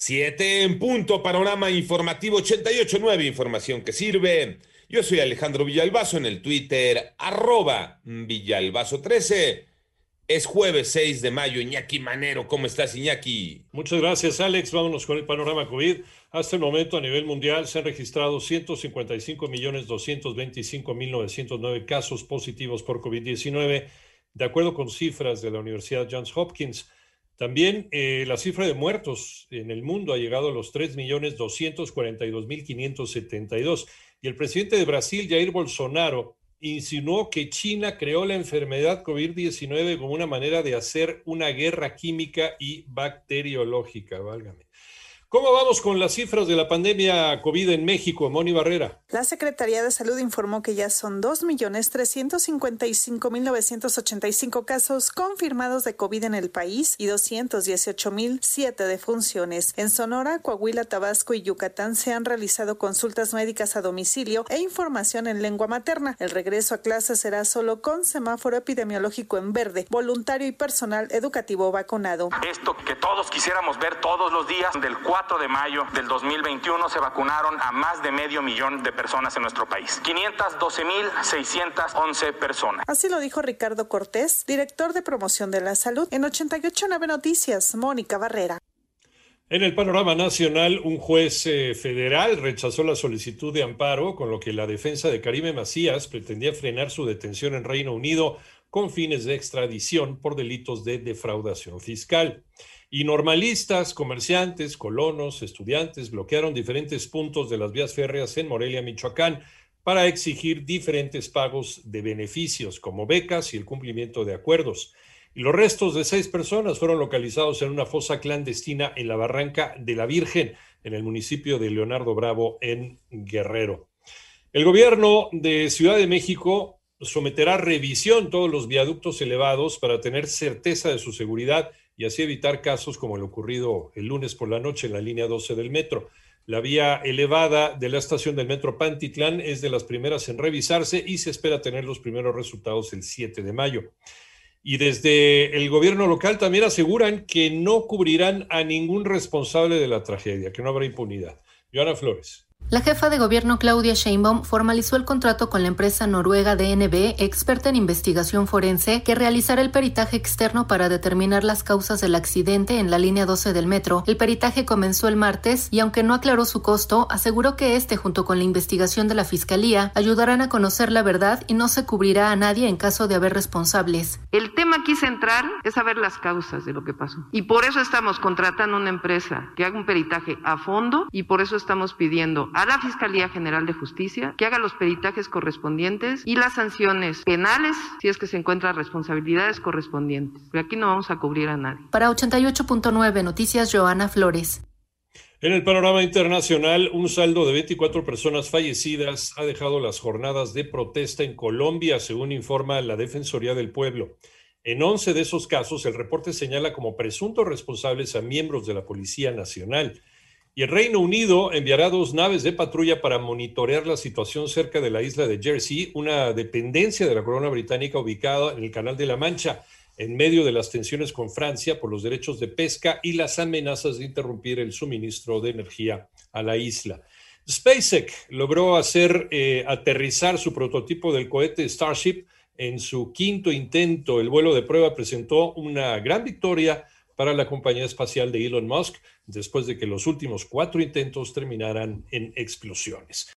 Siete en punto, panorama informativo 88.9, información que sirve. Yo soy Alejandro Villalbazo en el Twitter, arroba Villalbazo13. Es jueves 6 de mayo, Iñaki Manero. ¿Cómo estás, Iñaki? Muchas gracias, Alex. Vámonos con el panorama COVID. Hasta el momento, a nivel mundial, se han registrado 155.225.909 casos positivos por COVID-19, de acuerdo con cifras de la Universidad Johns Hopkins. También eh, la cifra de muertos en el mundo ha llegado a los 3.242.572. Y el presidente de Brasil, Jair Bolsonaro, insinuó que China creó la enfermedad COVID-19 como una manera de hacer una guerra química y bacteriológica, válgame. ¿Cómo vamos con las cifras de la pandemia COVID en México, Moni Barrera? La Secretaría de Salud informó que ya son 2.355.985 casos confirmados de COVID en el país y 218.007 defunciones. En Sonora, Coahuila, Tabasco y Yucatán se han realizado consultas médicas a domicilio e información en lengua materna. El regreso a clases será solo con semáforo epidemiológico en verde, voluntario y personal educativo vacunado. Esto que todos quisiéramos ver todos los días del 4 4 de mayo del 2021 se vacunaron a más de medio millón de personas en nuestro país. 512.611 personas. Así lo dijo Ricardo Cortés, director de promoción de la salud en 889 Noticias, Mónica Barrera. En el panorama nacional, un juez eh, federal rechazó la solicitud de amparo, con lo que la defensa de Karime Macías pretendía frenar su detención en Reino Unido con fines de extradición por delitos de defraudación fiscal. Y normalistas, comerciantes, colonos, estudiantes bloquearon diferentes puntos de las vías férreas en Morelia, Michoacán, para exigir diferentes pagos de beneficios, como becas y el cumplimiento de acuerdos. Y los restos de seis personas fueron localizados en una fosa clandestina en la Barranca de la Virgen, en el municipio de Leonardo Bravo, en Guerrero. El gobierno de Ciudad de México someterá a revisión todos los viaductos elevados para tener certeza de su seguridad y así evitar casos como lo ocurrido el lunes por la noche en la línea 12 del metro. La vía elevada de la estación del metro Pantitlán es de las primeras en revisarse y se espera tener los primeros resultados el 7 de mayo. Y desde el gobierno local también aseguran que no cubrirán a ningún responsable de la tragedia, que no habrá impunidad. Joana Flores. La jefa de gobierno Claudia Sheinbaum formalizó el contrato con la empresa noruega DNB, experta en investigación forense, que realizará el peritaje externo para determinar las causas del accidente en la línea 12 del metro. El peritaje comenzó el martes y aunque no aclaró su costo, aseguró que este junto con la investigación de la fiscalía ayudarán a conocer la verdad y no se cubrirá a nadie en caso de haber responsables. El tema aquí central es saber las causas de lo que pasó. Y por eso estamos contratando una empresa que haga un peritaje a fondo y por eso estamos pidiendo a la Fiscalía General de Justicia que haga los peritajes correspondientes y las sanciones penales si es que se encuentran responsabilidades correspondientes. Pero aquí no vamos a cubrir a nadie. Para 88.9 Noticias, Joana Flores. En el panorama internacional, un saldo de 24 personas fallecidas ha dejado las jornadas de protesta en Colombia, según informa la Defensoría del Pueblo. En 11 de esos casos, el reporte señala como presuntos responsables a miembros de la Policía Nacional. Y el Reino Unido enviará dos naves de patrulla para monitorear la situación cerca de la isla de Jersey, una dependencia de la corona británica ubicada en el Canal de la Mancha, en medio de las tensiones con Francia por los derechos de pesca y las amenazas de interrumpir el suministro de energía a la isla. SpaceX logró hacer eh, aterrizar su prototipo del cohete Starship en su quinto intento. El vuelo de prueba presentó una gran victoria para la compañía espacial de Elon Musk después de que los últimos cuatro intentos terminaran en explosiones.